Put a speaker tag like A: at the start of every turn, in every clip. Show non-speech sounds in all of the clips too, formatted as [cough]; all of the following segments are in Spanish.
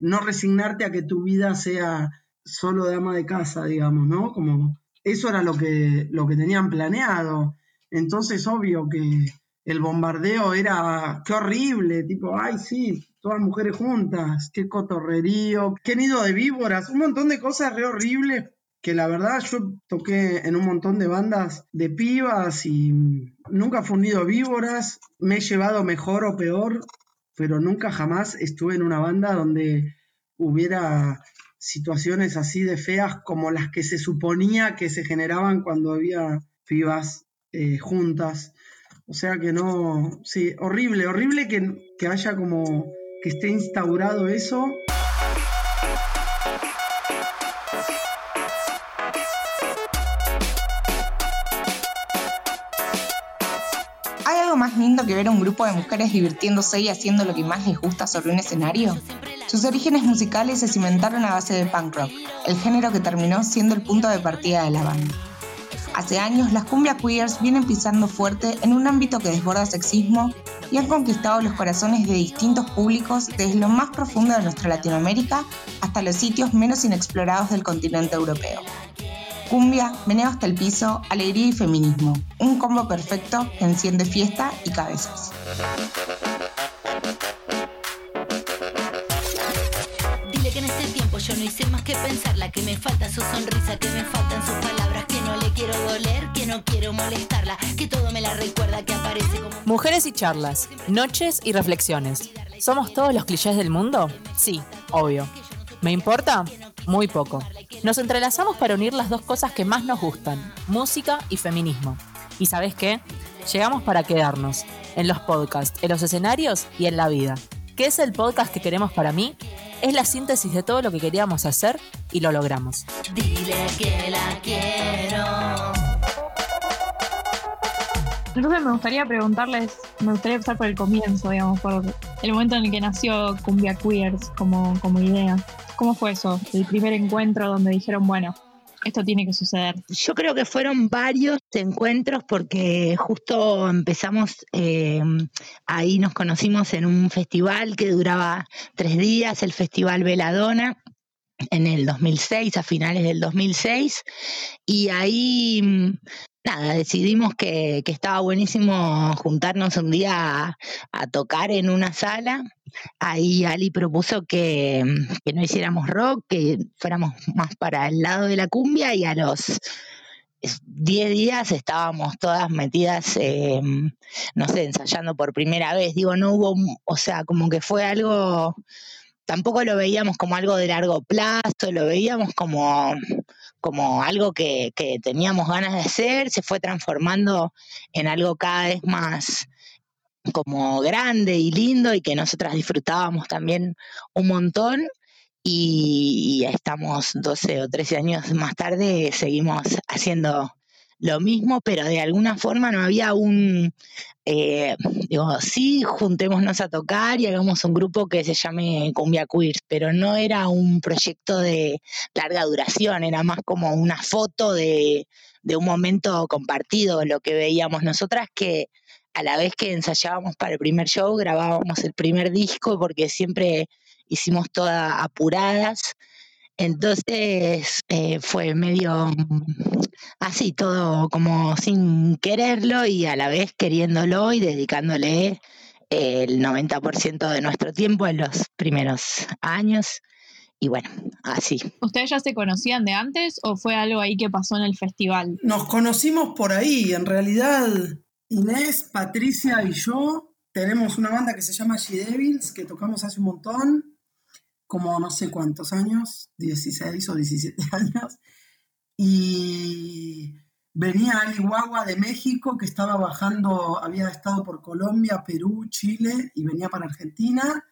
A: no resignarte a que tu vida sea solo de ama de casa, digamos, ¿no? Como eso era lo que, lo que tenían planeado. Entonces, obvio que el bombardeo era, qué horrible, tipo, ay, sí, todas mujeres juntas, qué cotorrerío, qué nido de víboras, un montón de cosas re horribles que la verdad yo toqué en un montón de bandas de pibas y nunca fue víboras, me he llevado mejor o peor, pero nunca jamás estuve en una banda donde hubiera situaciones así de feas como las que se suponía que se generaban cuando había pibas eh, juntas. O sea que no, sí, horrible, horrible que, que haya como que esté instaurado eso.
B: Que ver a un grupo de mujeres divirtiéndose y haciendo lo que más les gusta sobre un escenario? Sus orígenes musicales se cimentaron a base de punk rock, el género que terminó siendo el punto de partida de la banda. Hace años, las cumbia queers vienen pisando fuerte en un ámbito que desborda sexismo y han conquistado los corazones de distintos públicos desde lo más profundo de nuestra Latinoamérica hasta los sitios menos inexplorados del continente europeo. Cumbia, meneo hasta el piso, alegría y feminismo. Un combo perfecto que enciende fiesta y cabezas.
C: Dile que en este tiempo yo no hice más que pensarla, que me falta su sonrisa, que me faltan sus palabras, que no le quiero doler, que no quiero molestarla, que todo me la recuerda, que aparece como...
D: Mujeres y charlas, noches y reflexiones. ¿Somos todos los clichés del mundo? Sí, obvio. ¿Me importa? Muy poco. Nos entrelazamos para unir las dos cosas que más nos gustan, música y feminismo. ¿Y sabes qué? Llegamos para quedarnos, en los podcasts, en los escenarios y en la vida. ¿Qué es el podcast que queremos para mí? Es la síntesis de todo lo que queríamos hacer y lo logramos.
C: Dile que la quiero.
E: Entonces me gustaría preguntarles, me gustaría empezar por el comienzo, digamos, por el momento en el que nació Cumbia Queers como, como idea. ¿Cómo fue eso? El primer encuentro donde dijeron, bueno, esto tiene que suceder.
F: Yo creo que fueron varios encuentros porque justo empezamos, eh, ahí nos conocimos en un festival que duraba tres días, el Festival Veladona en el 2006, a finales del 2006, y ahí nada, decidimos que, estaba buenísimo juntarnos un día a, tocar en una sala. Ahí Ali propuso que, que no hiciéramos rock, que fuéramos más para el lado de la cumbia y a los 10 días estábamos todas metidas, eh, no sé, ensayando por primera vez. Digo, no hubo, o sea, como que fue algo, tampoco lo veíamos como algo de largo plazo, lo veíamos como, como algo que, que teníamos ganas de hacer, se fue transformando en algo cada vez más como grande y lindo y que nosotras disfrutábamos también un montón. Y, y estamos 12 o 13 años más tarde, seguimos haciendo lo mismo, pero de alguna forma no había un, eh, digo, sí, juntémonos a tocar y hagamos un grupo que se llame Cumbia Queers, pero no era un proyecto de larga duración, era más como una foto de, de un momento compartido, lo que veíamos nosotras que a la vez que ensayábamos para el primer show, grabábamos el primer disco porque siempre hicimos todas apuradas. Entonces eh, fue medio mm, así, todo como sin quererlo y a la vez queriéndolo y dedicándole el 90% de nuestro tiempo en los primeros años. Y bueno, así.
E: ¿Ustedes ya se conocían de antes o fue algo ahí que pasó en el festival?
A: Nos conocimos por ahí, en realidad Inés, Patricia y yo tenemos una banda que se llama She Devils, que tocamos hace un montón, como no sé cuántos años, 16 o 17 [laughs] años, y venía Ali Guagua de México, que estaba bajando, había estado por Colombia, Perú, Chile, y venía para Argentina,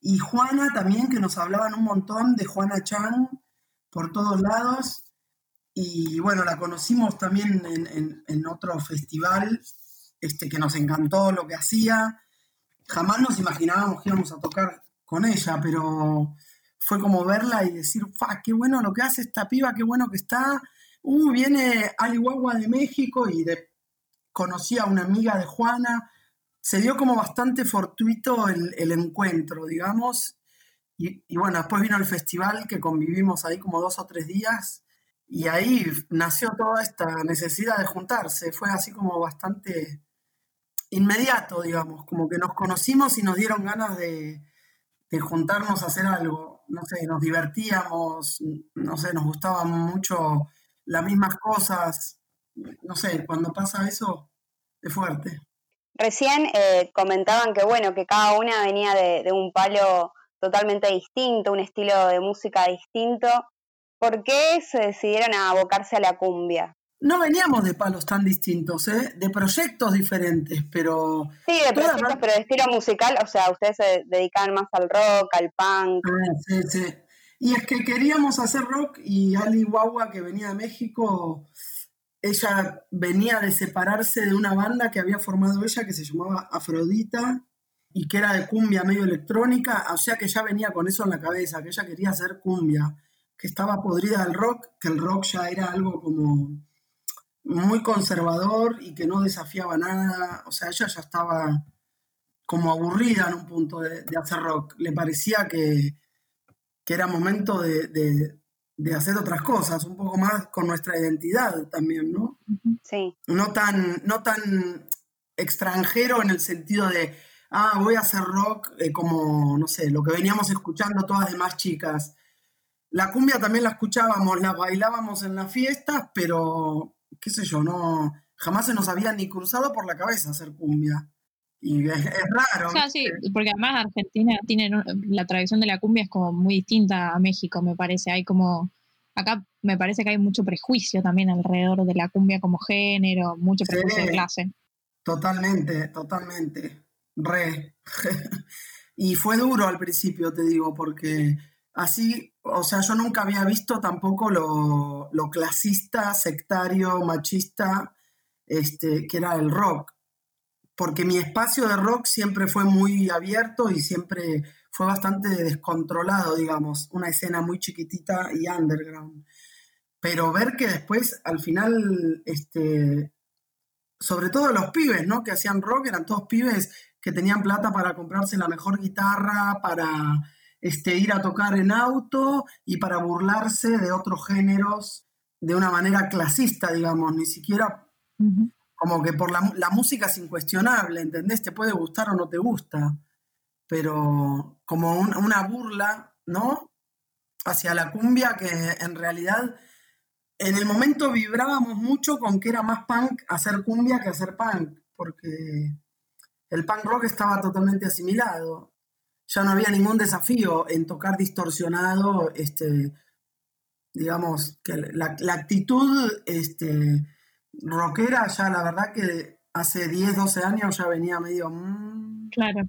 A: y Juana también, que nos hablaban un montón de Juana Chang por todos lados, y bueno, la conocimos también en, en- otro festival este, que nos encantó lo que hacía. Jamás nos imaginábamos que íbamos a tocar con ella, pero fue como verla y decir, fa, qué bueno lo que hace esta piba, qué bueno que está. Uh, viene Ali de México y conocí a una amiga de Juana. Se dio como bastante fortuito el, el encuentro, digamos, Y, bueno, después vino el festival que convivimos ahí como dos o tres días y ahí nació toda esta necesidad de juntarse. Fue así como bastante inmediato, digamos, como que nos conocimos y nos dieron ganas de, de juntarnos a hacer algo. No sé, nos divertíamos, no sé, nos gustaban mucho las mismas cosas. No sé, cuando pasa eso, es fuerte.
G: Recién eh, comentaban que, bueno, que cada una venía de, un palo totalmente distinto, un estilo de música distinto. ¿Por qué se decidieron a abocarse a la cumbia?
A: No veníamos de palos tan distintos, ¿eh? de proyectos diferentes, pero...
G: Sí, de proyectos, pero de estilo musical, o sea, ustedes se dedicaban más al rock, al punk.
A: Ah, sí, sí. Y es que queríamos hacer rock y Ali Wawa, que venía de México, ella venía de separarse de una banda que había formado ella que se llamaba Afrodita y que era de cumbia medio electrónica, o sea que ya venía con eso en la cabeza, que ella quería hacer cumbia, que estaba podrida del rock, que el rock ya era algo como muy conservador y que no desafiaba nada, o sea, ella ya estaba como aburrida en un punto de, hacer rock, le parecía que, era momento de, de hacer otras cosas, un poco más con nuestra identidad también, ¿no?
G: Sí.
A: No tan, no tan extranjero en el sentido de, ah, voy a hacer rock eh, como, no sé, lo que veníamos escuchando todas demás chicas. La cumbia también la escuchábamos, la bailábamos en las fiestas, pero, qué sé yo, no, jamás se nos había ni cruzado por la cabeza hacer cumbia. Y es, raro.
E: O sí, porque además Argentina tiene la tradición de la cumbia es como muy distinta a México, me parece. Hay como, acá me parece que hay mucho prejuicio también alrededor de la cumbia como género, mucho prejuicio de clase.
A: Totalmente, totalmente. Re. [laughs] y fue duro al principio, te digo, porque así, o sea, yo nunca había visto tampoco lo, clasista, sectario, machista, este, que era el rock porque mi espacio de rock siempre fue muy abierto y siempre fue bastante descontrolado, digamos, una escena muy chiquitita y underground. Pero ver que después, al final, este, sobre todo los pibes, ¿no? Que hacían rock, eran todos pibes que tenían plata para comprarse la mejor guitarra, para este, ir a tocar en auto y para burlarse de otros géneros de una manera clasista, digamos, ni siquiera como que por la, música es incuestionable, ¿entendés? Te puede gustar o no te gusta, pero como una burla, ¿no? Hacia la cumbia que en realidad en el momento vibrábamos mucho con que era más punk hacer cumbia que hacer punk, porque el punk rock estaba totalmente asimilado. Ya no había ningún desafío en tocar distorsionado, este, digamos, que la, la actitud este, rockera ya la verdad que hace 10, 12 años ya venía medio...
E: Mm. Claro.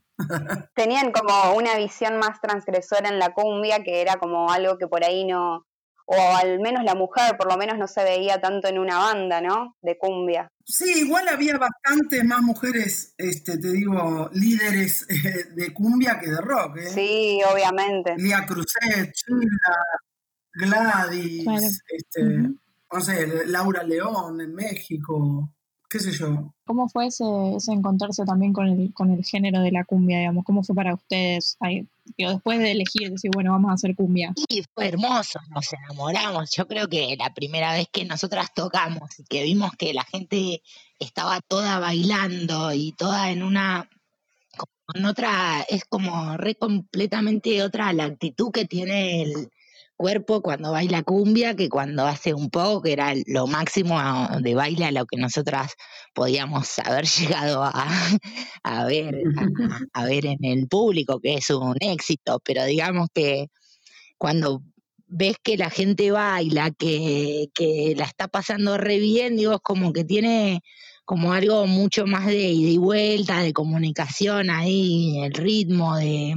G: Tenían como una visión más transgresora en la cumbia, que era como algo que por ahí no, o al menos la mujer por lo menos no se veía tanto en una banda, ¿no? De cumbia.
A: Sí, igual había bastante más mujeres, este, te digo, líderes [laughs] de cumbia que de rock. ¿eh?
G: Sí, obviamente.
A: Lía Cruzet, Chula, Gladys, este, no sé, Laura León en México, qué sé yo.
E: ¿Cómo fue ese, ese encontrarse también con el, con el género de la cumbia, digamos? ¿Cómo fue para ustedes? después de elegir, decir, bueno, vamos a hacer cumbia.
F: Sí, fue hermoso, nos enamoramos. Yo creo que la primera vez que nosotras tocamos y que vimos que la gente estaba toda bailando y toda en una con otra, es como re completamente otra la actitud que tiene el, cuerpo cuando baila cumbia que cuando hace un poco, que era lo máximo de baile a lo que nosotras podíamos haber [laughs] llegado a, ver, a, ver en el público, que es un éxito, pero digamos que cuando ves que la gente baila, que, que la está pasando re bien, digo, es como que tiene como algo mucho más de ida y vuelta, de comunicación ahí, el ritmo, de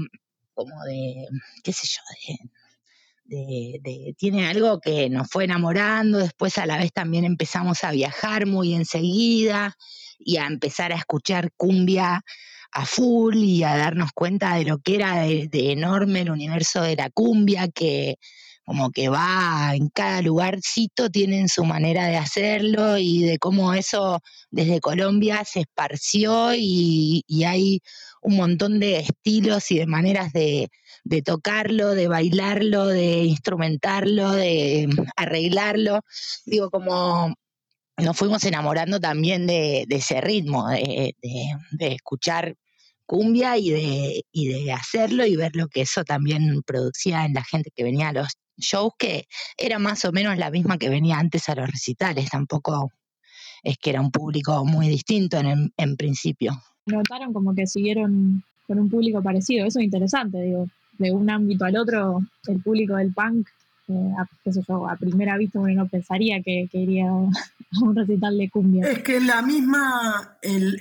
F: como de, qué sé yo, de de, tiene algo que nos fue enamorando, después a la vez también empezamos a viajar muy enseguida y a empezar a escuchar cumbia a full y a darnos cuenta de lo que era de, enorme el universo de la cumbia, que como que va en cada lugarcito, tienen su manera de hacerlo y de cómo eso desde Colombia se esparció y, hay un montón de estilos y de maneras de, tocarlo, de bailarlo, de instrumentarlo, de arreglarlo. Digo, como nos fuimos enamorando también de, ese ritmo, de, de, escuchar cumbia y de, y de hacerlo y ver lo que eso también producía en la gente que venía a los shows, que era más o menos la misma que venía antes a los recitales, tampoco es que era un público muy distinto en, en principio.
E: Notaron como que siguieron con un público parecido, eso es interesante, digo, de un ámbito al otro, el público del punk eh, a, a primera vista uno no pensaría que, iría [laughs] a un recital de cumbia.
A: Es que la misma,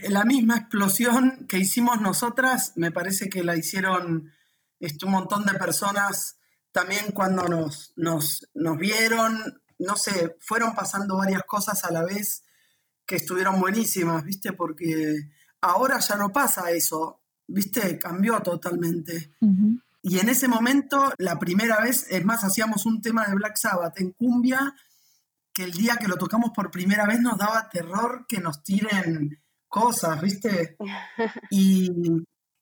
A: la misma explosión que hicimos nosotras, me parece que la hicieron este, un montón de personas también cuando nos, nos, nos vieron, no sé, fueron pasando varias cosas a la vez que estuvieron buenísimas, ¿viste? Porque ahora ya no pasa eso, ¿viste? Cambió totalmente. Y en ese momento, la primera vez, es más, hacíamos un tema de Black Sabbath en cumbia, que el día que lo tocamos por primera vez nos daba terror que nos tiren cosas, ¿viste? [laughs] Y,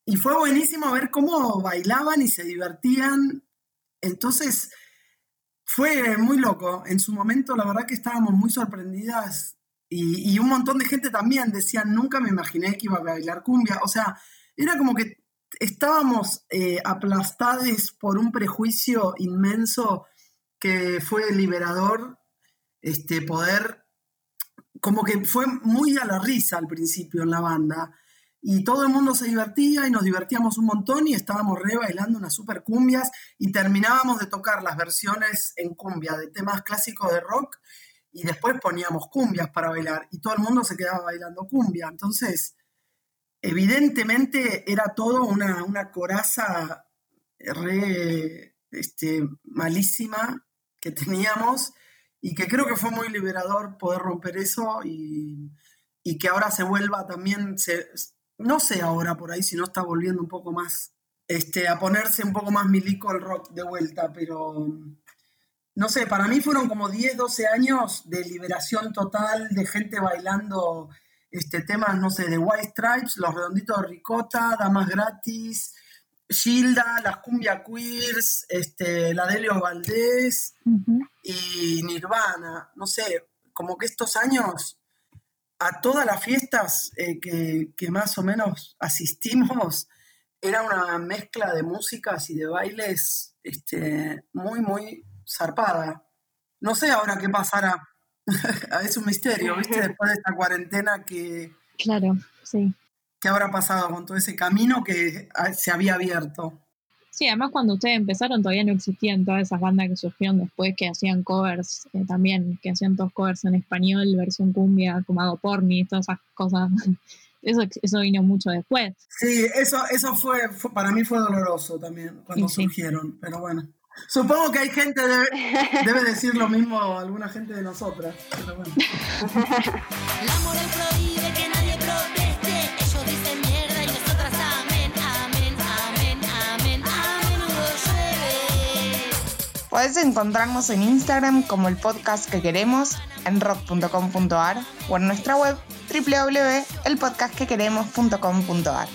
A: y fue buenísimo ver cómo bailaban y se divertían. Entonces, fue muy loco. En su momento, la verdad que estábamos muy sorprendidas y, un montón de gente también decían, nunca me imaginé que iba a bailar cumbia. O sea, era como que estábamos eh, aplastados por un prejuicio inmenso que fue liberador este, poder, como que fue muy a la risa al principio en la banda. Y todo el mundo se divertía y nos divertíamos un montón y estábamos re bailando unas super cumbias y terminábamos de tocar las versiones en cumbia de temas clásicos de rock y después poníamos cumbias para bailar y todo el mundo se quedaba bailando cumbia. Entonces, evidentemente era todo una, una coraza re este, malísima que teníamos y que creo que fue muy liberador poder romper eso y, que ahora se vuelva también, no sé ahora por ahí si no está volviendo un poco más, este, a ponerse un poco más milico el rock de vuelta, pero no sé, para mí fueron como 10, 12 años de liberación total, de gente bailando este, temas, no sé, de White Stripes, Los Redonditos de Ricota, Damas Gratis, Gilda, las Cumbia Queers, este, la Delio Valdés y Nirvana. No sé, como que estos años a todas las fiestas eh, que, más o menos asistimos, era una mezcla de músicas y de bailes este, muy, muy zarpada. No sé ahora qué pasará. [laughs] es un misterio, ¿viste? [laughs] Después de esta cuarentena que...
E: Claro, sí.
A: ¿Qué habrá pasado con todo ese camino que ah, se había abierto?
E: Sí, además cuando ustedes empezaron todavía no existían todas esas bandas que surgieron después que hacían covers eh, también, que hacían todos covers en español, versión cumbia, como hago porni, todas esas cosas. [laughs] Eso, eso vino mucho después.
A: Sí, eso, eso fue, para mí fue doloroso también cuando surgieron, pero bueno. Supongo que hay gente, debe, [laughs] debe decir lo mismo alguna gente de nosotras. Pero bueno. [laughs] La moral prohíbe que nadie proteste. Ellos dicen mierda y nosotras amén, amén,
B: amén, amén, amén, llueve. Podés encontrarnos en Instagram como el podcast que queremos, en rock.com.ar o en nuestra web www.elpodcastquequeremos.com.ar.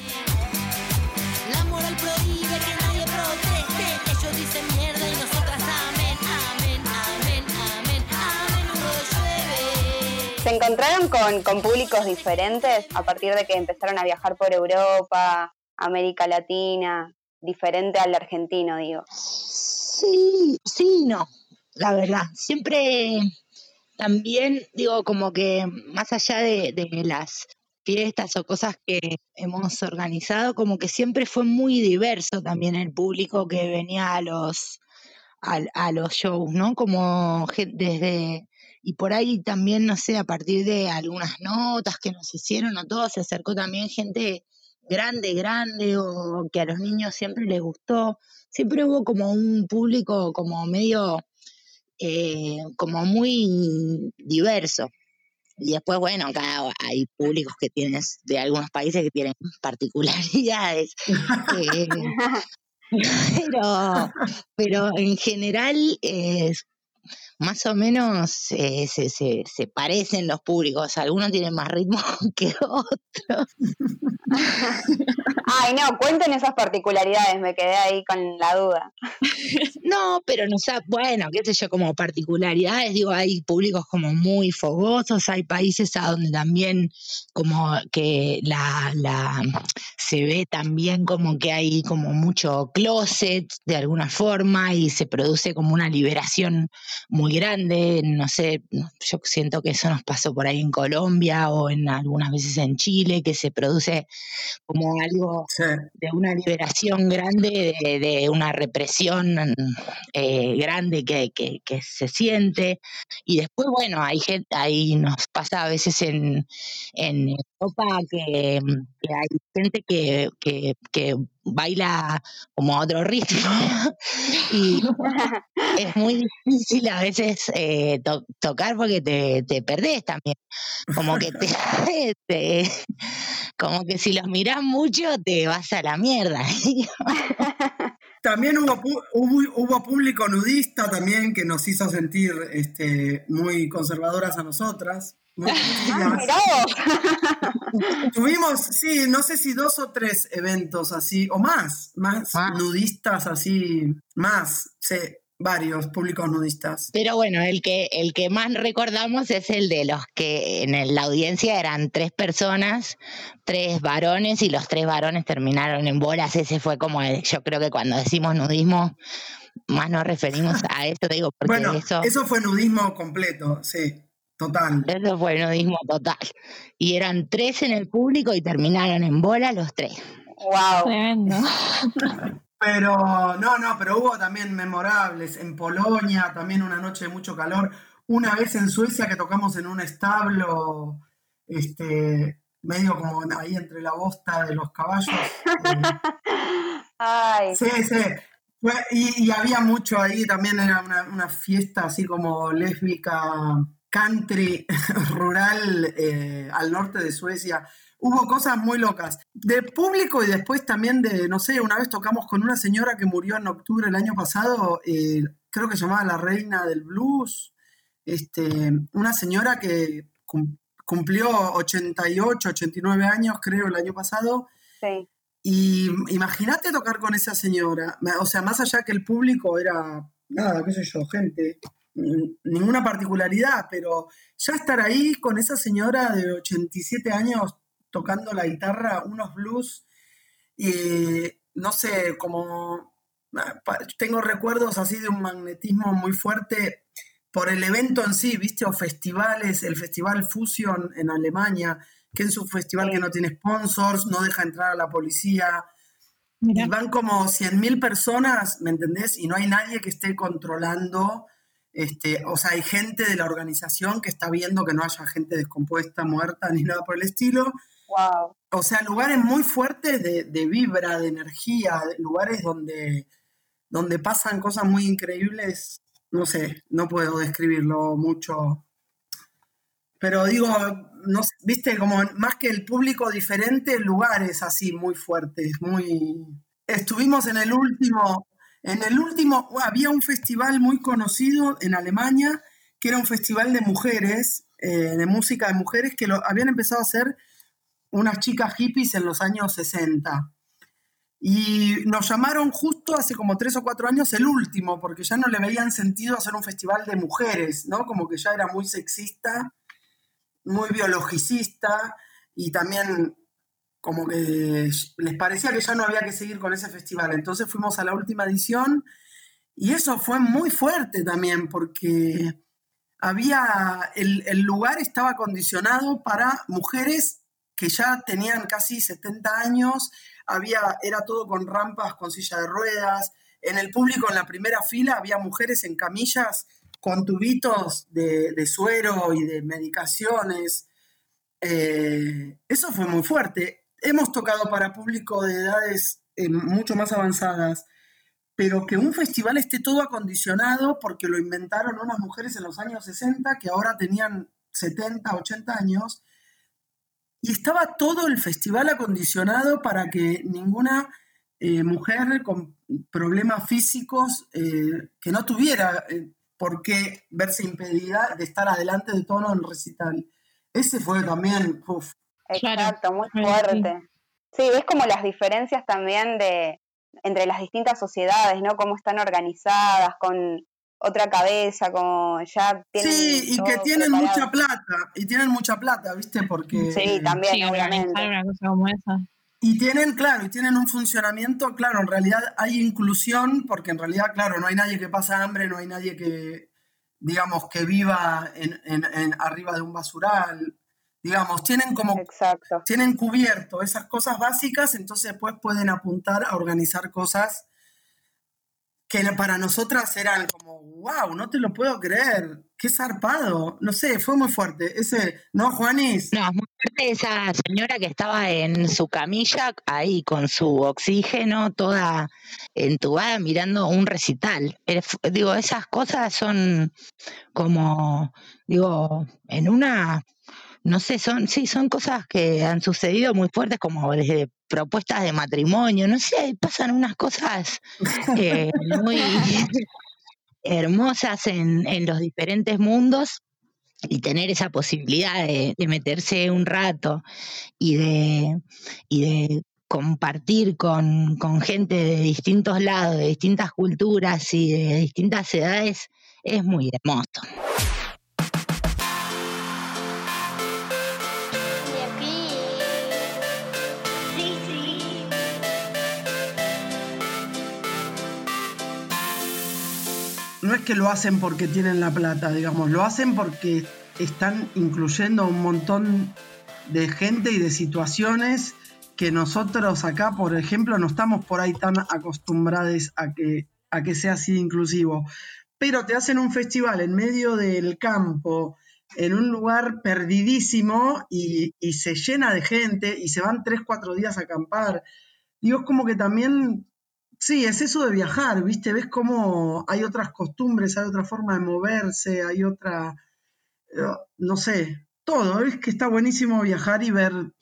G: ¿Se encontraron con, públicos diferentes a partir de que empezaron a viajar por Europa, América Latina, diferente al argentino, digo?
F: Sí, sí, no, la verdad. Siempre también, digo, como que más allá de, las fiestas o cosas que hemos organizado, como que siempre fue muy diverso también el público que venía a los, a, a los shows, ¿no? Como desde y por ahí también, no sé, a partir de algunas notas que nos hicieron a todos, se acercó también gente grande, grande, o que a los niños siempre les gustó. Siempre hubo como un público como medio, eh, como muy diverso. Y después, bueno, acá hay públicos que tienes, de algunos países que tienen [laughs] particularidades. Eh, [laughs] pero, pero en general es más o menos eh, se, se, se, parecen los públicos, algunos tienen más ritmo [laughs] que otros.
G: Ay, no, cuenten esas particularidades, me quedé ahí con la duda.
F: No, pero no sé, bueno, qué sé yo, como particularidades, digo, hay públicos como muy fogosos, hay países a donde también como que la, la se ve también como que hay como mucho closet de alguna forma y se produce como una liberación muy grande, no sé, yo siento que eso nos pasó por ahí en Colombia o en algunas veces en Chile, que se produce como algo de una liberación grande, de, una represión eh, grande que, que, se siente. Y después, bueno, hay gente, ahí nos pasa a veces en, en Europa que, hay gente que, que baila como a otro ritmo [laughs] y es muy difícil a veces eh, tocar porque te, te, perdés también como que [laughs] te, como que si los mirás mucho te vas a la mierda [laughs]
A: también hubo, hubo, público nudista también que nos hizo sentir este, muy conservadoras a nosotras [laughs] Tuvimos, sí, no sé si dos o tres eventos así, o más, más nudistas así, más, sí, varios públicos nudistas.
F: Pero bueno, el que, el que más recordamos es el de los que en la audiencia eran tres personas, tres varones, y los tres varones terminaron en bolas. Ese fue como, yo creo que cuando decimos nudismo, más nos referimos a eso, digo, porque
A: bueno, eso... eso fue nudismo completo, sí. Total.
F: Eso fue nudismo total. Y eran tres en el público y terminaron en bola los tres.
G: Wow.
E: Tremendo.
A: Pero, no, no, pero hubo también memorables. En Polonia, también una noche de mucho calor. Una vez en Suecia que tocamos en un establo, este, medio como ahí entre la bosta de los caballos. [laughs]
G: Ay.
A: Sí, sí. Y, había mucho ahí, también era una, una fiesta así como lésbica country [laughs] rural eh, al norte de Suecia. Hubo cosas muy locas. De público y después también de, no sé, una vez tocamos con una señora que murió en octubre del año pasado, eh, creo que se llamaba la reina del blues. Este, una señora que cumplió 88, 89 años, creo, el año pasado.
G: Sí.
A: Y imagínate tocar con esa señora. O sea, más allá que el público era, nada, qué sé yo, gente ninguna particularidad, pero ya estar ahí con esa señora de 87 años tocando la guitarra, unos blues, y no sé, como tengo recuerdos así de un magnetismo muy fuerte por el evento en sí, viste, o festivales, el Festival Fusion en Alemania, que es un festival que no tiene sponsors, no deja entrar a la policía, y van como 100.000 personas, ¿me entendés? Y no hay nadie que esté controlando este, o sea, hay gente de la organización que está viendo que no haya gente descompuesta, muerta, ni nada por el estilo. O sea, lugares muy fuertes de, vibra, de energía, lugares donde, donde pasan cosas muy increíbles. No sé, no puedo describirlo mucho. Pero digo, no, viste, como más que el público diferente, lugares así muy fuertes, muy... Estuvimos en el último, en el último, había un festival muy conocido en Alemania, que era un festival de mujeres, eh, de música de mujeres, que lo habían empezado a hacer unas chicas hippies en los años 60. Y nos llamaron justo hace como tres o cuatro años el último, porque ya no le veían sentido hacer un festival de mujeres, ¿no? Como que ya era muy sexista, muy biologicista y también como que les parecía que ya no había que seguir con ese festival. Entonces fuimos a la última edición y eso fue muy fuerte también porque había, el, lugar estaba acondicionado para mujeres que ya tenían casi 70 años, había, era todo con rampas, con silla de ruedas, en el público en la primera fila había mujeres en camillas con tubitos de, suero y de medicaciones. Eh, eso fue muy fuerte hemos tocado para público de edades eh, mucho más avanzadas, pero que un festival esté todo acondicionado porque lo inventaron unas mujeres en los años 60 que ahora tenían 70, 80 años, y estaba todo el festival acondicionado para que ninguna eh, mujer con problemas físicos eh, que no tuviera eh, por qué verse impedida de estar adelante de tono en recital. Ese fue también, uf,
G: Exacto, muy fuerte. Sí, es como las diferencias también de entre las distintas sociedades, ¿no? Cómo están organizadas, con otra cabeza, como ya tienen
A: Sí, y que tienen
G: preparado.
A: mucha plata, y tienen mucha plata, ¿viste? Porque...
G: Sí, también,
E: Sí,
G: obviamente.
E: una cosa como esa.
A: Y tienen, claro, y tienen un funcionamiento, claro, en realidad hay inclusión, porque en realidad, claro, no hay nadie que pasa hambre, no hay nadie que, digamos, que viva en, en- en- arriba de un basural, digamos, tienen como,
G: Exacto.
A: tienen cubierto esas cosas básicas, entonces después pueden apuntar a organizar cosas que para nosotras eran como, wow, no te lo puedo creer, qué zarpado, no sé, fue muy fuerte, ese, ¿no, Juanis?
F: No, es muy fuerte esa señora que estaba en su camilla ahí con su oxígeno toda entubada mirando un recital. Fu- Digo, esas cosas son como, digo, en una, no sé, son, sí, son cosas que han sucedido muy fuertes como desde propuestas de matrimonio, no sé, pasan unas cosas eh, muy hermosas en, en los diferentes mundos y tener esa posibilidad de, de meterse un rato y de, y de compartir con, con gente de distintos lados, de distintas culturas y de distintas edades, es muy hermoso.
A: No es que lo hacen porque tienen la plata, digamos, lo hacen porque están incluyendo un montón de gente y de situaciones que nosotros acá, por ejemplo, no estamos por ahí tan acostumbrados a que, a que sea así inclusivo. Pero te hacen un festival en medio del campo, en un lugar perdidísimo y, y se llena de gente y se van tres, cuatro días a acampar. Digo, es como que también Sí, es eso de viajar, ¿viste? Ves cómo hay otras costumbres, hay otra forma de moverse, hay otra, eh, no sé, todo. Es que está buenísimo viajar y ver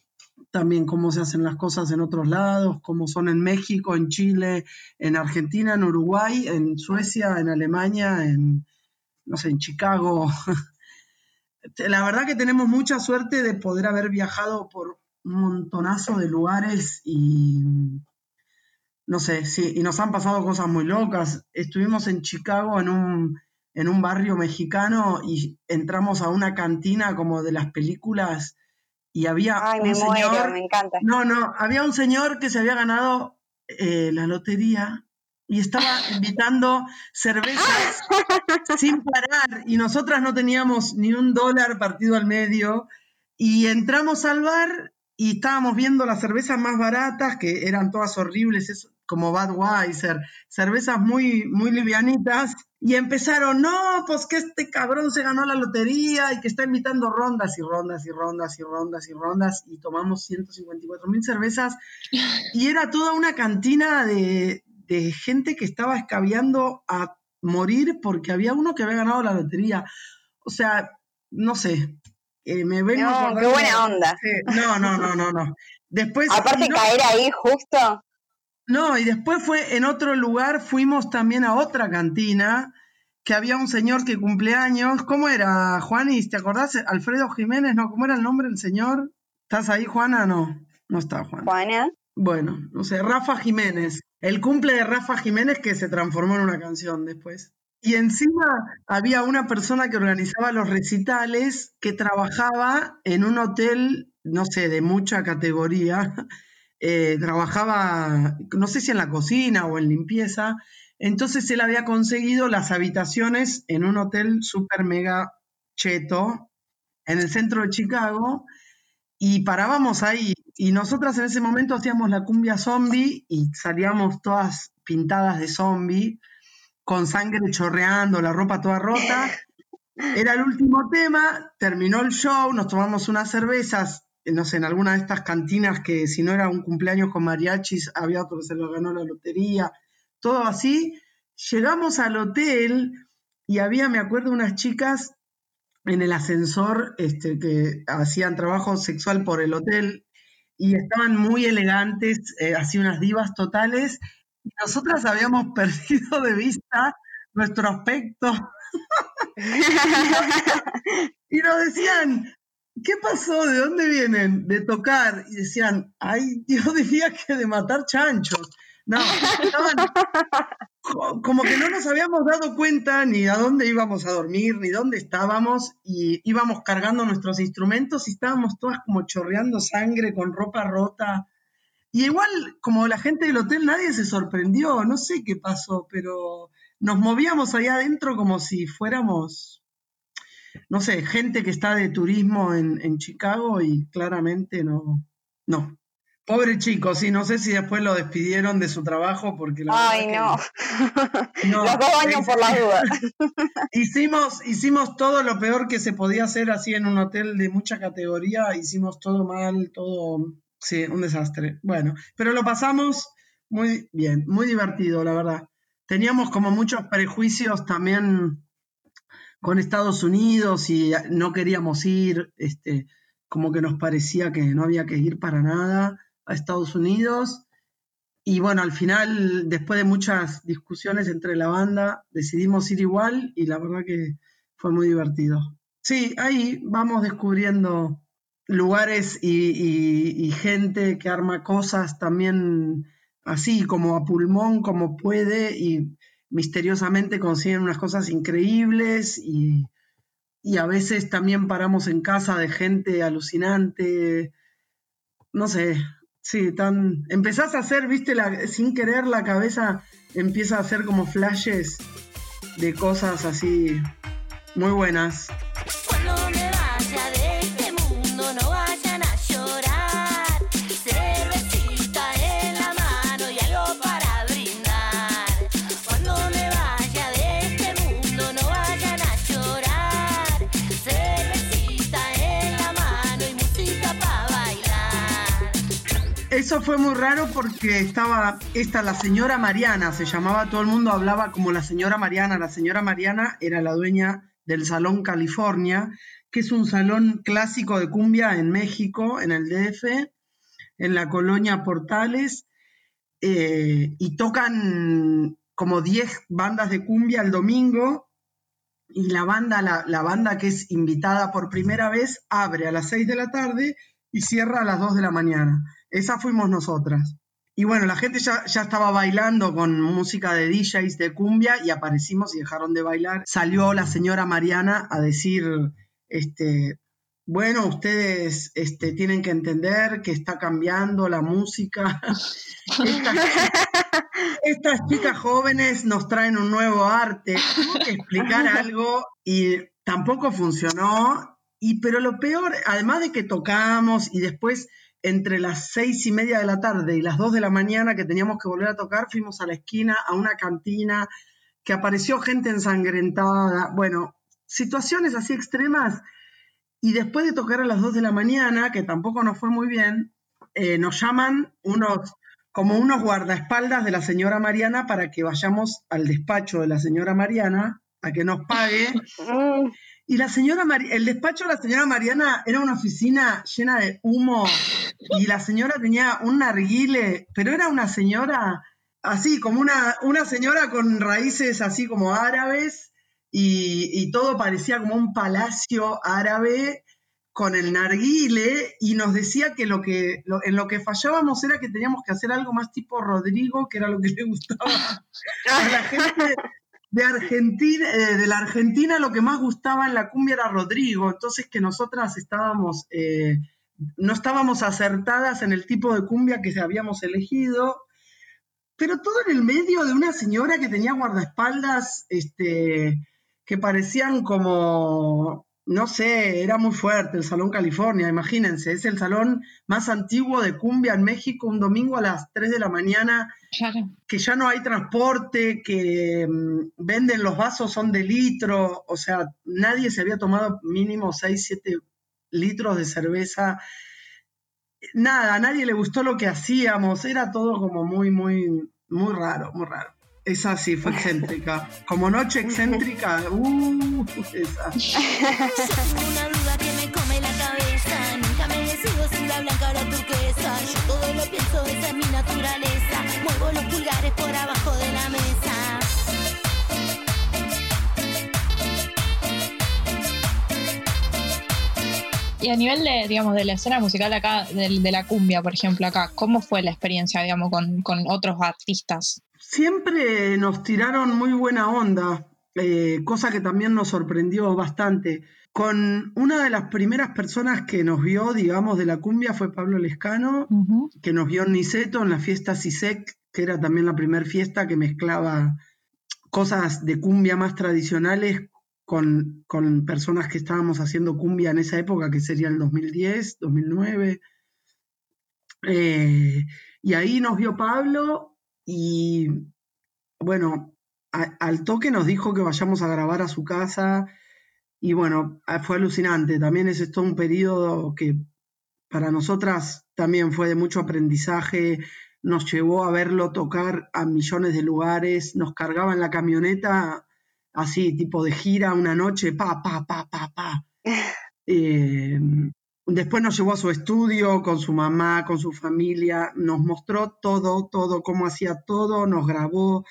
A: también cómo se hacen las cosas en otros lados, cómo son en México, en Chile, en Argentina, en Uruguay, en Suecia, en Alemania, en, no sé, en Chicago. [laughs] La verdad que tenemos mucha suerte de poder haber viajado por un montonazo de lugares y no sé, sí, y nos han pasado cosas muy locas. Estuvimos en Chicago en un, en un barrio mexicano y entramos a una cantina como de las películas y había
G: Ay,
A: un
G: me muero,
A: señor.
G: me encanta.
A: No, no, había un señor que se había ganado eh, la lotería y estaba [laughs] invitando cervezas [laughs] sin parar y nosotras no teníamos ni un dólar partido al medio y entramos al bar y estábamos viendo las cervezas más baratas que eran todas horribles, es como Budweiser, cervezas muy, muy livianitas y empezaron, no, pues que este cabrón se ganó la lotería y que está invitando rondas y rondas y rondas y rondas y rondas y tomamos 154 mil cervezas y era toda una cantina de, de gente que estaba escabeando a morir porque había uno que había ganado la lotería. O sea, no sé, eh, me vengo
G: No, qué buena onda.
A: Sí, no, no, no, no, no. Después,
G: Aparte
A: no,
G: caer ahí justo.
A: no, y después fue en otro lugar, fuimos también a otra cantina, que había un señor que cumpleaños. ¿Cómo era, Juanis? ¿Te acordás? Alfredo Jiménez, ¿no? ¿Cómo era el nombre del señor? ¿Estás ahí, Juana? No, no está Juana.
G: Juana.
A: Bueno, no sé, Rafa Jiménez. El cumple de Rafa Jiménez que se transformó en una canción después. Y encima había una persona que organizaba los recitales que trabajaba en un hotel, no sé, de mucha categoría. [laughs] Eh, trabajaba, no sé si en la cocina o en limpieza. Entonces él había conseguido las habitaciones en un hotel super mega cheto en el centro de Chicago y parábamos ahí. Y nosotras en ese momento hacíamos la cumbia zombie y salíamos todas pintadas de zombie, con sangre chorreando, la ropa toda rota. [laughs] Era el último tema, terminó el show, nos tomamos unas cervezas, no sé, en alguna de estas cantinas que si no era un cumpleaños con mariachis, había otro que se lo ganó la lotería, todo así. Llegamos al hotel y había, me acuerdo, unas chicas en el ascensor este, que hacían trabajo sexual por el hotel y estaban muy elegantes, eh, así unas divas totales, nosotras habíamos [laughs] perdido de vista nuestro aspecto. y nos decían, ¿qué pasó? ¿De dónde vienen? De tocar. Y decían, ay, yo [laughs] diría que de matar chanchos. No, estaban como que no nos habíamos dado cuenta ni a dónde íbamos a dormir, ni dónde estábamos, y íbamos cargando nuestros instrumentos y estábamos todas como chorreando sangre con ropa rota. Y igual, como la gente del hotel, nadie se sorprendió, no sé qué pasó, pero nos movíamos allá adentro como si fuéramos, no sé, gente que está de turismo en, en Chicago y claramente no, no, Pobre chico, sí, no sé si después lo despidieron de su trabajo porque
G: la Ay, no. [laughs] [laughs] no. Los dos años por la duda. [laughs]
A: hicimos, hicimos todo lo peor que se podía hacer así en un hotel de mucha categoría, hicimos todo mal, todo, sí, un desastre. Bueno, pero lo pasamos muy bien, muy divertido, la verdad. Teníamos como muchos prejuicios también con Estados Unidos y no queríamos ir, este, como que nos parecía que no había que ir para nada a Estados Unidos. Y bueno, al final, después de muchas discusiones entre la banda, decidimos ir igual y la verdad que fue muy divertido. Sí, ahí vamos descubriendo lugares y, gente que arma cosas también así, como a pulmón, como puede, y misteriosamente consiguen unas cosas increíbles y, y a veces también paramos en casa de gente alucinante. No sé, Sí, tan. Empezás a hacer, viste, la, sin querer la cabeza empieza a hacer como flashes de cosas así muy buenas. Eso fue muy raro porque estaba esta, la señora Mariana, se llamaba, todo el mundo hablaba como la señora Mariana. La señora Mariana era la dueña del Salón California, que es un salón clásico de cumbia en México, en el DF, en la colonia Portales, eh, y tocan como 10 bandas de cumbia el domingo, y la banda, la, la banda que es invitada por primera vez, abre a las 6 de la tarde y cierra a las 2 de la mañana. Esa fuimos nosotras. Y bueno, la gente ya, ya, estaba bailando con música de DJs de cumbia y aparecimos y dejaron de bailar. Salió la señora Mariana a decir, este, bueno, ustedes este, tienen que entender que está cambiando la música. [laughs] Estas, chicas jóvenes nos traen un nuevo arte. Tuvo que explicar [laughs] algo y tampoco funcionó. Y, pero lo peor, además de que tocamos y después entre las seis y media de la tarde y las dos de la mañana que teníamos que volver a tocar, fuimos a la esquina, a una cantina, que apareció gente ensangrentada, bueno, situaciones así extremas. Y después de tocar a las dos de la mañana, que tampoco nos fue muy bien, eh, nos llaman unos, como unos guardaespaldas de la señora Mariana para que vayamos al despacho de la señora Mariana a que nos pague. [laughs] Y la señora el despacho de la señora Mariana era una oficina llena de humo. Y la señora tenía un narguile, pero era una señora así, como una, una señora con raíces así como árabes y, todo parecía como un palacio árabe con el narguile. Y nos decía que, lo que en lo que fallábamos era que teníamos que hacer algo más tipo Rodrigo, que era lo que le gustaba [laughs] a la gente de Argentina, eh, de la Argentina lo que más gustaba en la cumbia era Rodrigo, entonces que nosotras estábamos, eh, no estábamos acertadas en el tipo de cumbia que habíamos elegido, pero todo en el medio de una señora que tenía guardaespaldas, este, que parecían como no sé, era muy fuerte el Salón California, imagínense, es el salón más antiguo de cumbia en México, un domingo a las 3 de la mañana, que ya no hay transporte, que mm, venden los vasos, son de litro, o sea, nadie se había tomado mínimo 6, 7 litros de cerveza. Nada, a nadie le gustó lo que hacíamos, era todo como muy, muy, muy raro, muy raro. Esa sí fue excéntrica. Como noche excéntrica, uh, esa.
C: una duda que me come la cabeza. Nunca me decido si la blanca o la turquesa. Yo todo lo pienso, esa es mi naturaleza. Muevo los pulgares por abajo de la mesa.
E: Y a nivel de, digamos, de la escena musical acá, de, de la cumbia, por ejemplo, acá, ¿cómo fue la experiencia, digamos, con, con otros artistas?
A: Siempre nos tiraron muy buena onda, eh, cosa que también nos sorprendió bastante. Con una de las primeras personas que nos vio, digamos, de la cumbia fue Pablo Lescano, que nos vio en Niceto, en la fiesta CISEC, que era también la primera fiesta que mezclaba cosas de cumbia más tradicionales con, con personas que estábamos haciendo cumbia en esa época, que sería el 2010, 2009. Eh, y ahí nos vio Pablo y, bueno, a- al toque nos dijo que vayamos a grabar a su casa y bueno, fue alucinante. También es todo un periodo que para nosotras también fue de mucho aprendizaje, nos llevó a verlo tocar a millones de lugares, nos cargaba en la camioneta así, tipo de gira una noche, pa, pa, pa, pa, pa. [laughs] Eh, después nos llevó a su estudio con su mamá, con su familia, nos mostró todo, todo, cómo hacía todo, nos grabó.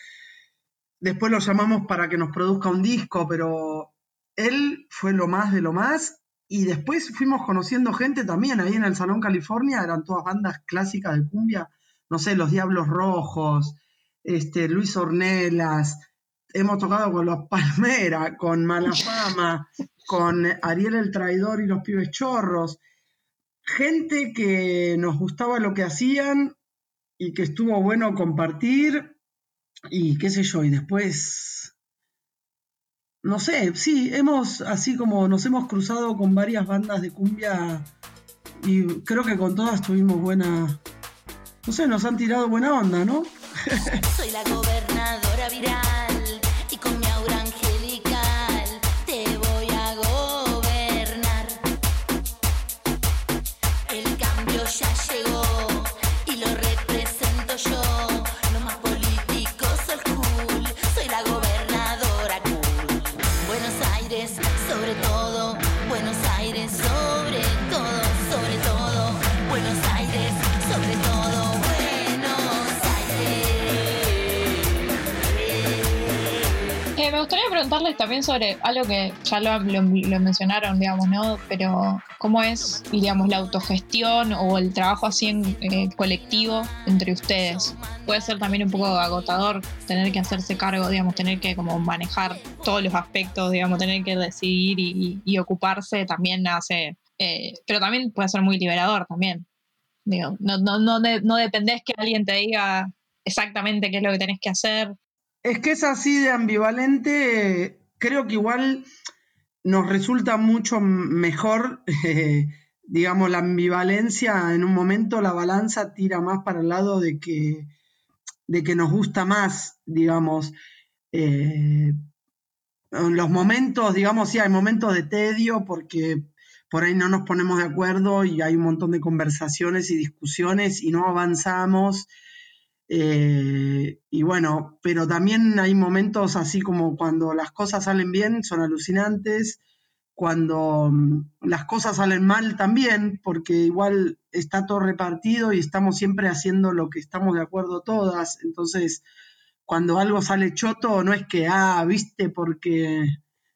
A: Después lo llamamos para que nos produzca un disco, pero él fue lo más de lo más. Y después fuimos conociendo gente también ahí en el Salón California, eran todas bandas clásicas de cumbia, no sé, Los Diablos Rojos, este, Luis Ornelas, hemos tocado con Los Palmera, con Malafama, [laughs] con Ariel el Traidor y los Pibes Chorros, gente que nos gustaba lo que hacían y que estuvo bueno compartir y qué sé yo, y después, no sé, sí, hemos, así como nos hemos cruzado con varias bandas de cumbia y creo que con todas tuvimos buena, no sé, nos han tirado buena onda, ¿no?
C: Soy la gobernadora viral
E: preguntarles también sobre algo que ya lo, lo- mencionaron, digamos, ¿no? Pero ¿cómo es, digamos, la autogestión o el trabajo así en eh, colectivo entre ustedes? Puede ser también un poco agotador tener que hacerse cargo, digamos, tener que como manejar todos los aspectos, digamos, tener que decidir y, ocuparse también hace... eh, pero también puede ser muy liberador también. Digo, no, no, no, no dependés que alguien te diga exactamente qué es lo que tenés que hacer.
A: Es que es así de ambivalente, creo que igual nos resulta mucho mejor, [laughs] digamos, la ambivalencia, en un momento la balanza tira más para el lado de que, de que nos gusta más, digamos. eh, en los momentos, digamos, sí, hay momentos de tedio porque por ahí no nos ponemos de acuerdo y hay un montón de conversaciones y discusiones y no avanzamos. Eh, y bueno, pero también hay momentos así como cuando las cosas salen bien, son alucinantes, cuando mm, las cosas salen mal también, porque igual está todo repartido y estamos siempre haciendo lo que estamos de acuerdo todas. Entonces, cuando algo sale choto, no es que, ah, viste, porque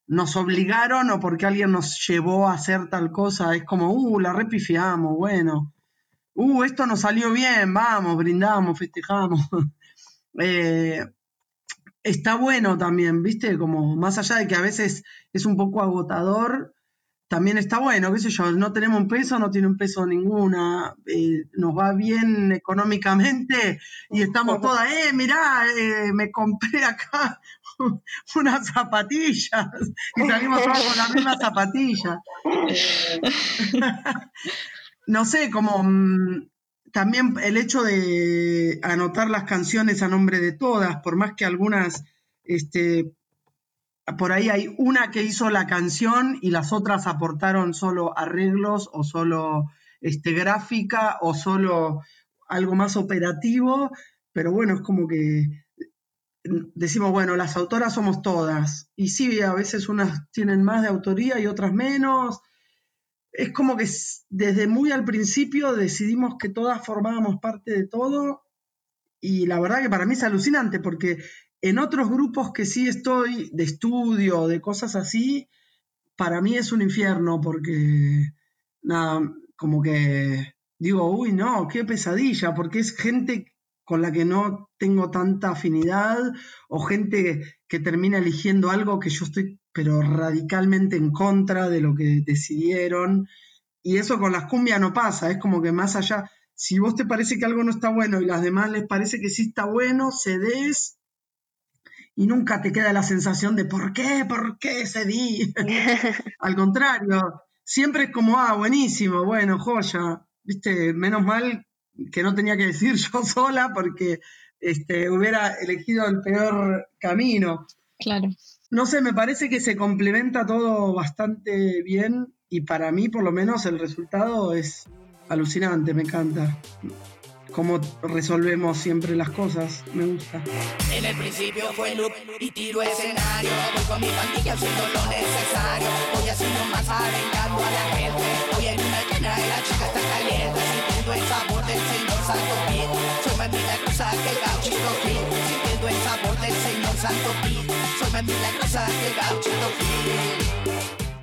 A: nos obligaron o porque alguien nos llevó a hacer tal cosa, es como, uh, la repifiamos, bueno uh, esto nos salió bien, vamos, brindamos, festejamos. [laughs] Eh, está bueno también, ¿viste? Como más allá de que a veces es un poco agotador, también está bueno, qué sé yo, no tenemos un peso, no tiene un peso ninguna, eh, nos va bien económicamente y estamos [laughs] todas, eh, mirá, eh, me compré acá [laughs] unas zapatillas y salimos todas con las mismas zapatillas. No sé, como mm, también el hecho de anotar las canciones a nombre de todas, por más que algunas, este, por ahí hay una que hizo la canción y las otras aportaron solo arreglos o solo este, gráfica o solo algo más operativo, pero bueno, es como que decimos, bueno, las autoras somos todas. Y sí, a veces unas tienen más de autoría y otras menos. Es como que desde muy al principio decidimos que todas formábamos parte de todo. Y la verdad que para mí es alucinante porque en otros grupos que sí estoy, de estudio, de cosas así, para mí es un infierno porque, nada, como que digo, uy, no, qué pesadilla, porque es gente con la que no tengo tanta afinidad o gente que termina eligiendo algo que yo estoy pero radicalmente en contra de lo que decidieron. Y eso con las cumbias no pasa, es como que más allá, si vos te parece que algo no está bueno y las demás les parece que sí está bueno, cedes y nunca te queda la sensación de ¿por qué? ¿Por qué cedí? [laughs] Al contrario, siempre es como, ah, buenísimo, bueno, joya, viste, menos mal que no tenía que decir [laughs] yo sola porque este, hubiera elegido el peor camino.
E: Claro.
A: No sé, me parece que se complementa todo bastante bien y para mí por lo menos el resultado es alucinante, me encanta cómo resolvemos siempre las cosas, me gusta.
H: En el principio fue look y tiro escenario. Voy con mi pandilla haciendo lo necesario. Voy haciendo más arengando a la gente. Hoy en una llena y la chica está caliente. Sintiendo el sabor del señor Santo Pit. Soy más milagrosa que el gauchito Pit. Que.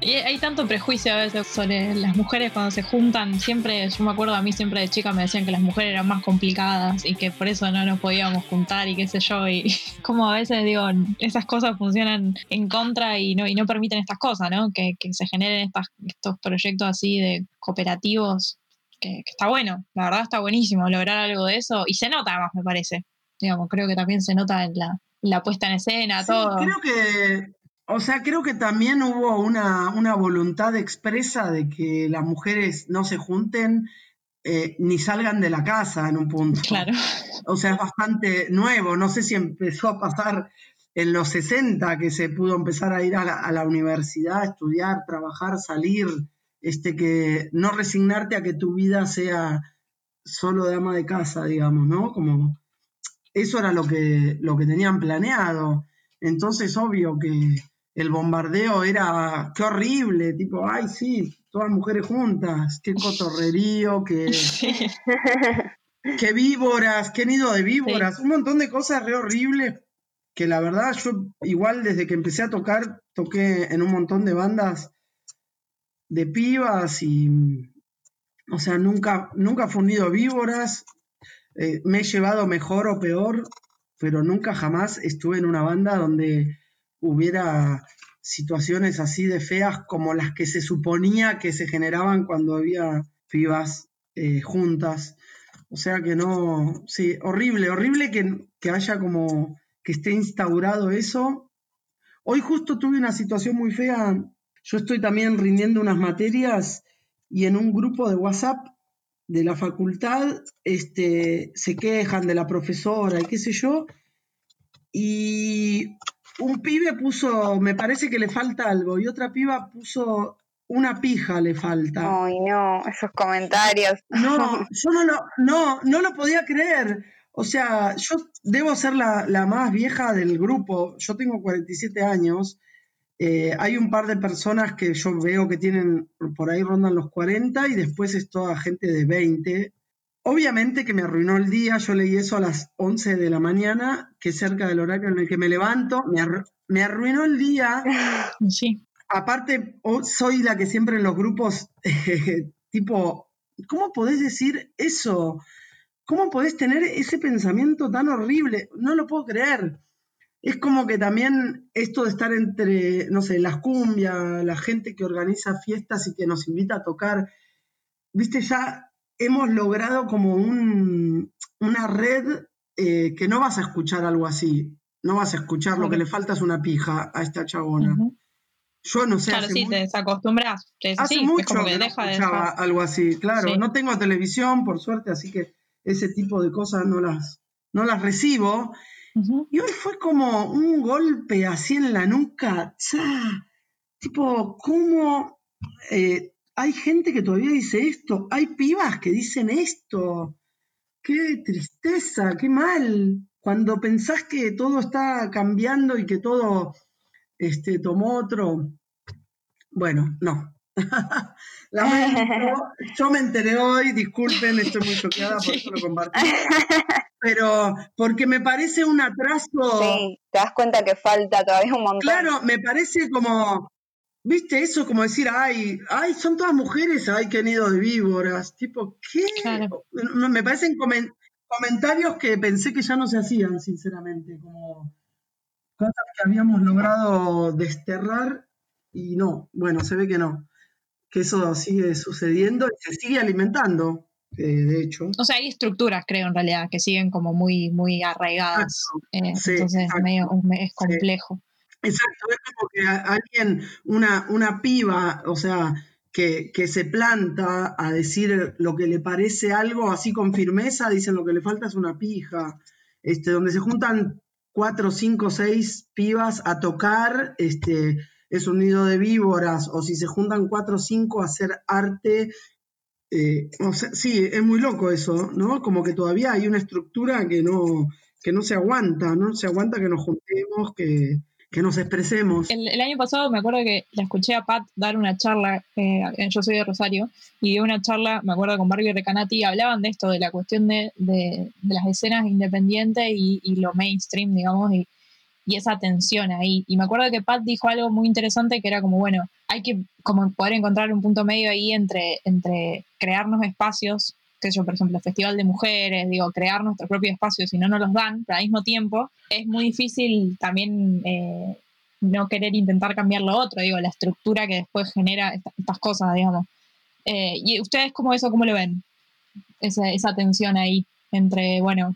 E: Y hay tanto prejuicio a veces sobre las mujeres cuando se juntan. Siempre, yo me acuerdo a mí siempre de chica me decían que las mujeres eran más complicadas y que por eso no nos podíamos juntar y qué sé yo. Y [laughs] como a veces digo, esas cosas funcionan en contra y no, y no permiten estas cosas, ¿no? Que, se generen estos proyectos así de cooperativos, que, está bueno, la verdad está buenísimo lograr algo de eso. Y se nota además, me parece. Digamos, creo que también se nota en la, la puesta en escena, todo.
A: Creo que o sea, creo que también hubo una, voluntad expresa de que las mujeres no se junten eh, ni salgan de la casa en un punto.
E: Claro.
A: O sea, es bastante nuevo. No sé si empezó a pasar en los 60 que se pudo empezar a ir a la, a la universidad, estudiar, trabajar, salir, este, que no resignarte a que tu vida sea solo de ama de casa, digamos, ¿no? Como eso era lo que, lo que tenían planeado. Entonces, obvio que, el bombardeo era, qué horrible, tipo, ay, sí, todas mujeres juntas, qué cotorrerío, qué, [laughs] [laughs] qué víboras, qué nido de víboras, un montón de cosas re horribles que la verdad yo igual desde que empecé a tocar, toqué en un montón de bandas de pibas y, o sea, nunca, nunca fue un nido de víboras, eh, me he llevado mejor o peor, pero nunca jamás estuve en una banda donde hubiera situaciones así de feas como las que se suponía que se generaban cuando había pibas eh, juntas. O sea que no, sí, horrible, horrible que, que haya como que esté instaurado eso. Hoy justo tuve una situación muy fea. Yo estoy también rindiendo unas materias y en un grupo de WhatsApp de la facultad este, se quejan de la profesora y qué sé yo. Y un pibe puso, me parece que le falta algo, y otra piba puso una pija le falta.
G: Ay, no, esos comentarios.
A: No, [laughs] yo no lo, no, no lo podía creer. O sea, yo debo ser la, más vieja del grupo. Yo tengo 47 años. Eh, hay un par de personas que yo veo que tienen, por ahí rondan los 40 y después es toda gente de 20. Obviamente que me arruinó el día, yo leí eso a las 11 de la mañana, que es cerca del horario en el que me levanto, me, arruinó el día. [laughs]
E: Sí.
A: Aparte, soy la que siempre en los grupos, [laughs] tipo, ¿cómo podés decir eso? ¿Cómo podés tener ese pensamiento tan horrible? No lo puedo creer. Es como que también esto de estar entre, no sé, las cumbias, la gente que organiza fiestas y que nos invita a tocar, viste, ya hemos logrado como una red eh, que no vas a escuchar algo así. No vas a escuchar lo que le falta es una pija a esta chabona. Yo no sé.
E: Claro, sí, te desacostumbras.
A: Hace mucho que, no escuchaba algo así. Claro, no tengo televisión, por suerte, así que ese tipo de cosas no las, no las recibo. Y hoy fue como un golpe así en la nuca. Tipo, ¿cómo eh, hay gente que todavía dice esto, hay pibas que dicen esto. Qué tristeza, qué mal. cuando pensás que todo está cambiando y que todo este, tomó otro, bueno, no. [laughs] Lamento, [laughs] yo me enteré hoy, disculpen, estoy muy choqueada, por [laughs] eso lo compartí. Pero porque me parece un atraso.
G: Sí, te das cuenta que falta todavía un montón.
A: Claro, me parece como, viste, eso como decir, ay, ay, son todas mujeres, ay, qué nido de víboras. Tipo, ¿qué?
E: Claro.
A: Me parecen comen- comentarios que pensé que ya no se hacían, sinceramente, como cosas que habíamos logrado desterrar y no, bueno, se ve que no, que eso sigue sucediendo y se sigue alimentando, eh, de hecho.
E: O sea, hay estructuras, creo, en realidad, que siguen como muy, muy arraigadas. eh,
A: Sí,
E: entonces,
A: exacto.
E: medio, es complejo.
A: Exacto, es como que alguien, una, una piba, o sea, que, que se planta a decir lo que le parece algo así con firmeza, dicen lo que le falta es una pija, este, donde se juntan cuatro, cinco, seis pibas a tocar, este, es un nido de víboras, o si se juntan cuatro o cinco a hacer arte, eh, o sea, sí, es muy loco eso, ¿no? Como que todavía hay una estructura que no, que no se aguanta, no se aguanta que nos juntemos, que, que nos expresemos.
E: El, año pasado me acuerdo que la escuché a Pat dar una charla, eh, yo soy de Rosario, y dio una charla, me acuerdo con Barbie Recanati, hablaban de esto, de la cuestión de, de- de las escenas independientes y, y lo mainstream, digamos, y, y esa tensión ahí. Y me acuerdo que Pat dijo algo muy interesante que era como, bueno, hay que como poder encontrar un punto medio ahí entre, entre crearnos espacios, sé yo, por ejemplo, Festival de Mujeres, digo, crear nuestros propios espacios y no nos los dan, pero al mismo tiempo es muy difícil también eh, no querer intentar cambiar lo otro, digo, la estructura que después genera esta- estas cosas, digamos. Eh, ¿Y ustedes cómo eso, cómo lo ven? Esa, esa tensión ahí entre, bueno,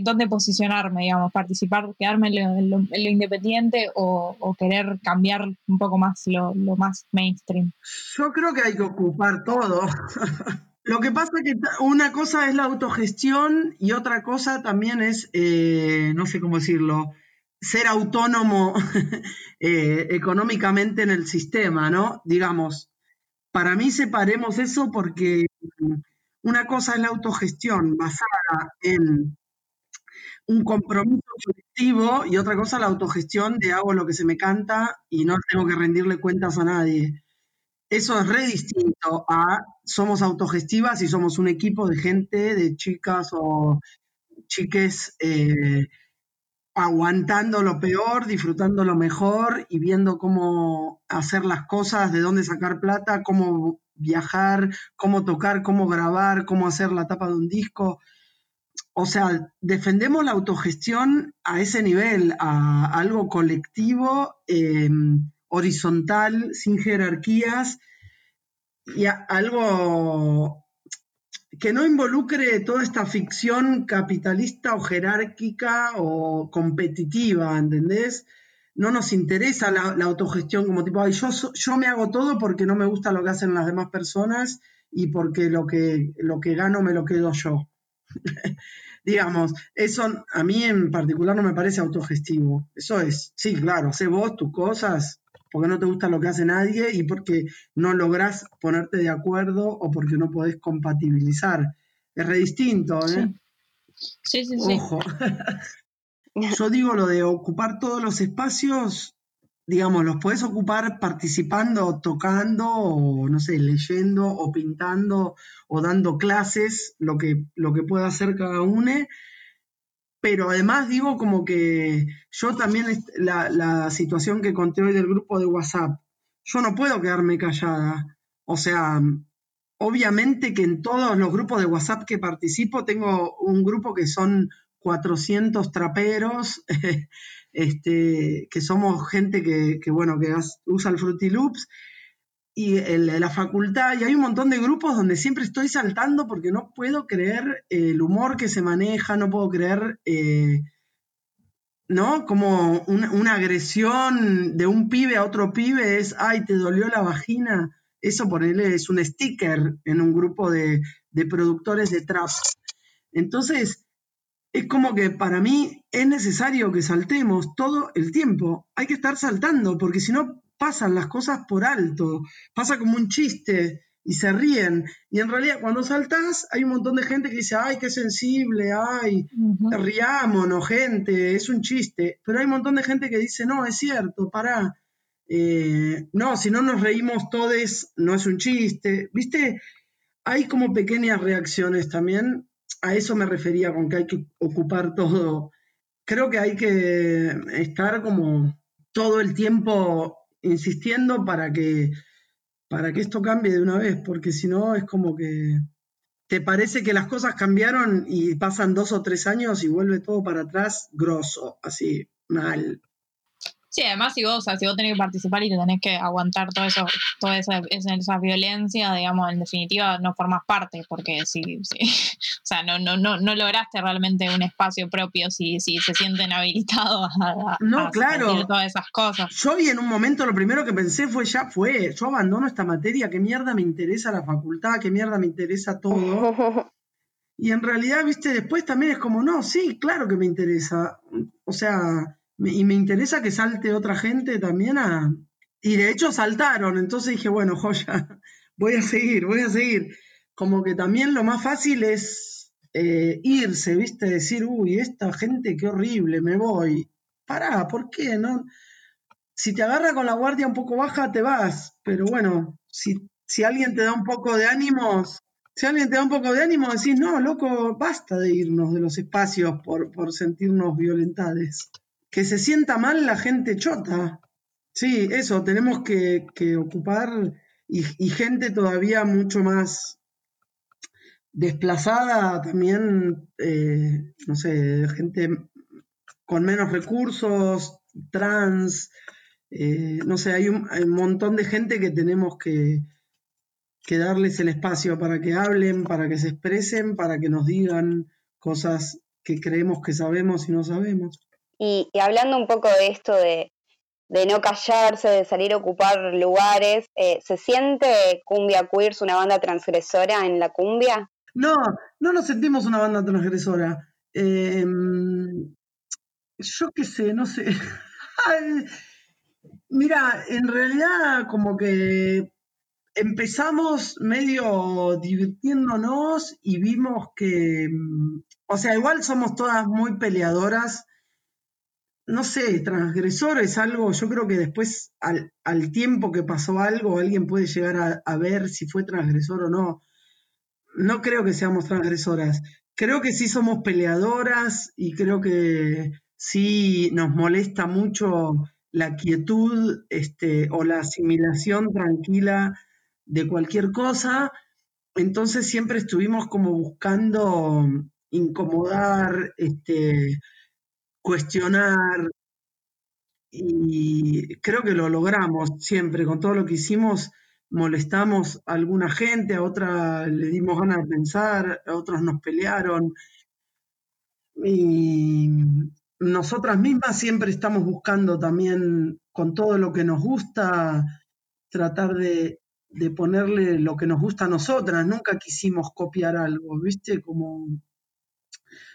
E: dónde posicionarme, digamos, participar, quedarme en lo, en lo- en lo independiente o, querer cambiar un poco más lo, más mainstream.
A: Yo creo que hay que ocupar todo. [laughs] Lo que pasa es que una cosa es la autogestión y otra cosa también es, eh, no sé cómo decirlo, ser autónomo [laughs] eh, económicamente en el sistema, ¿no? Digamos, para mí separemos eso porque una cosa es la autogestión basada en un compromiso colectivo y otra cosa la autogestión de hago lo que se me canta y no tengo que rendirle cuentas a nadie. Eso es re distinto a somos autogestivas y somos un equipo de gente, de chicas o chiques eh, aguantando lo peor, disfrutando lo mejor y viendo cómo hacer las cosas, de dónde sacar plata, cómo viajar, cómo tocar, cómo grabar, cómo hacer la tapa de un disco. O sea, defendemos la autogestión a ese nivel, a algo colectivo, eh, horizontal, sin jerarquías, y a algo que no involucre toda esta ficción capitalista o jerárquica o competitiva, ¿entendés? No nos interesa la, autogestión como tipo, "Ay, yo, yo me hago todo porque no me gusta lo que hacen las demás personas y porque lo que, lo que gano me lo quedo yo. [laughs] Digamos, eso a mí en particular no me parece autogestivo. Eso es, sí, claro, hace vos tus cosas porque no te gusta lo que hace nadie y porque no lográs ponerte de acuerdo o porque no podés compatibilizar. Es re distinto, ¿eh?
E: Sí, sí, sí.
A: Ojo. [laughs] Yo digo lo de ocupar todos los espacios, digamos, los podés ocupar participando, tocando, o no sé, leyendo, o pintando, o dando clases, lo que, lo que pueda hacer cada uno. Pero además digo como que yo también, la, la situación que conté hoy del grupo de WhatsApp, yo no puedo quedarme callada. O sea, obviamente que en todos los grupos de WhatsApp que participo, tengo un grupo que son 400 traperos, [laughs] este, que somos gente que, bueno, que usa el Fruity Loops, y la facultad, y hay un montón de grupos donde siempre estoy saltando porque no puedo creer el humor que se maneja, no puedo creer, eh, ¿no? Como una, una agresión de un pibe a otro pibe es, ay, te dolió la vagina. Eso ponerle es un sticker en un grupo de, de productores de trap. Entonces, es como que para mí es necesario que saltemos todo el tiempo. Hay que estar saltando, porque si no pasan las cosas por alto. Pasa como un chiste. y se ríen. Y en realidad cuando saltás hay un montón de gente que dice, ay, qué sensible, ay, riámonos, gente, es un chiste. Pero hay un montón de gente que dice, no, es cierto, pará. Eh, no, si no nos reímos todos, no es un chiste. ¿Viste? Hay como pequeñas reacciones también. A eso me refería con que hay que ocupar todo. Creo que hay que estar como todo el tiempo insistiendo para que para que esto cambie de una vez, porque si no es como que te parece que las cosas cambiaron y pasan dos o tres años y vuelve todo para atrás grosso, así, mal.
E: Sí, además si vos, o sea, si vos tenés que participar y te tenés que aguantar todo eso, toda esa, esa, violencia, digamos, en definitiva no formas parte, porque si, [laughs] o sea, no, no, no, no lograste realmente un espacio propio si, si se sienten habilitados a,
A: no, claro.
E: todas esas cosas.
A: Yo y en un momento lo primero que pensé fue, ya fue, yo abandono esta materia, qué mierda me interesa la facultad, qué mierda me interesa todo. [laughs] Y en realidad, viste, después también es como, no, sí, claro que me interesa. O sea, y me interesa que salte otra gente también a... Y de hecho saltaron, entonces dije, bueno, joya, [laughs] voy a seguir, voy a seguir. Como que también lo más fácil es eh, irse, ¿viste? Decir, uy, esta gente, qué horrible, me voy. Pará, ¿por qué? No? Si te agarra con la guardia un poco baja, te vas. Pero bueno, si, si alguien te da un poco de ánimos, si alguien te da un poco de ánimo, decís, no, loco, basta de irnos de los espacios por, por sentirnos violentades que se sienta mal la gente chota. Sí, eso, tenemos que, ocupar y, gente todavía mucho más desplazada también, eh, no sé, gente con menos recursos, trans, eh, no sé, hay un, montón de gente que tenemos que, que darles el espacio para que hablen, para que se expresen, para que nos digan cosas que creemos que sabemos y no sabemos.
G: Y, hablando un poco de esto de, no callarse, de salir a ocupar lugares, eh, ¿se siente Cumbia Queers una banda transgresora en la cumbia?
A: No, no nos sentimos una banda transgresora. Em, yo qué sé, no sé. [laughs] Mira, en realidad como que empezamos medio divirtiéndonos y vimos que, mm, o sea, igual somos todas muy peleadoras no sé, transgresor es algo, yo creo que después al, tiempo que pasó algo, alguien puede llegar a, ver si fue transgresor o no. No creo que seamos transgresoras. Creo que sí somos peleadoras y creo que sí nos molesta mucho la quietud este, o la asimilación tranquila de cualquier cosa. Entonces siempre estuvimos como buscando incomodar, este, cuestionar y creo que lo logramos siempre, con todo lo que hicimos, molestamos a alguna gente, a otra le dimos ganas de pensar, a otros nos pelearon. Y nosotras mismas siempre estamos buscando también, con todo lo que nos gusta, tratar de, de ponerle lo que nos gusta a nosotras. Nunca quisimos copiar algo, ¿viste? Como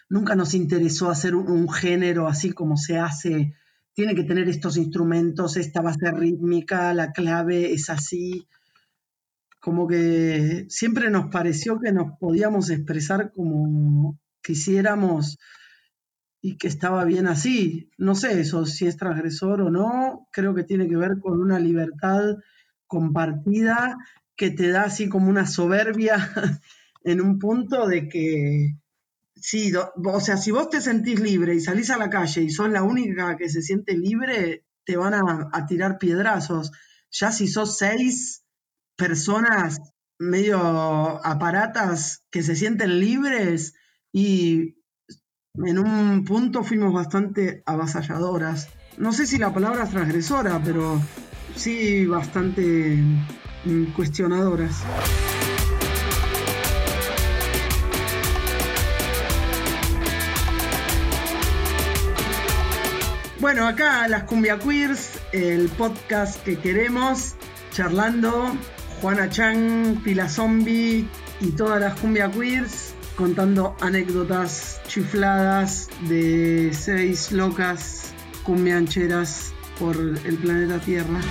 A: nunca nos interesó hacer un, género así como se hace. Tiene que tener estos instrumentos, esta base rítmica, la clave es así. Como que siempre nos pareció que nos podíamos expresar como quisiéramos y que estaba bien así. No sé eso, si es transgresor o no, creo que tiene que ver con una libertad compartida que te da así como una soberbia [laughs] en un punto de que Sí, o sea, si vos te sentís libre y salís a la calle y sos la única que se siente libre, te van a, tirar piedrazos. Ya si sos seis personas medio aparatas que se sienten libres y en un punto fuimos bastante avasalladoras. No sé si la palabra es transgresora, pero sí bastante mm, cuestionadoras. Bueno, acá las Cumbia Queers, el podcast que queremos, charlando, Juana Chang, Pila Zombie y todas las Cumbia Queers, contando anécdotas chifladas de seis locas cumbiancheras por el planeta Tierra.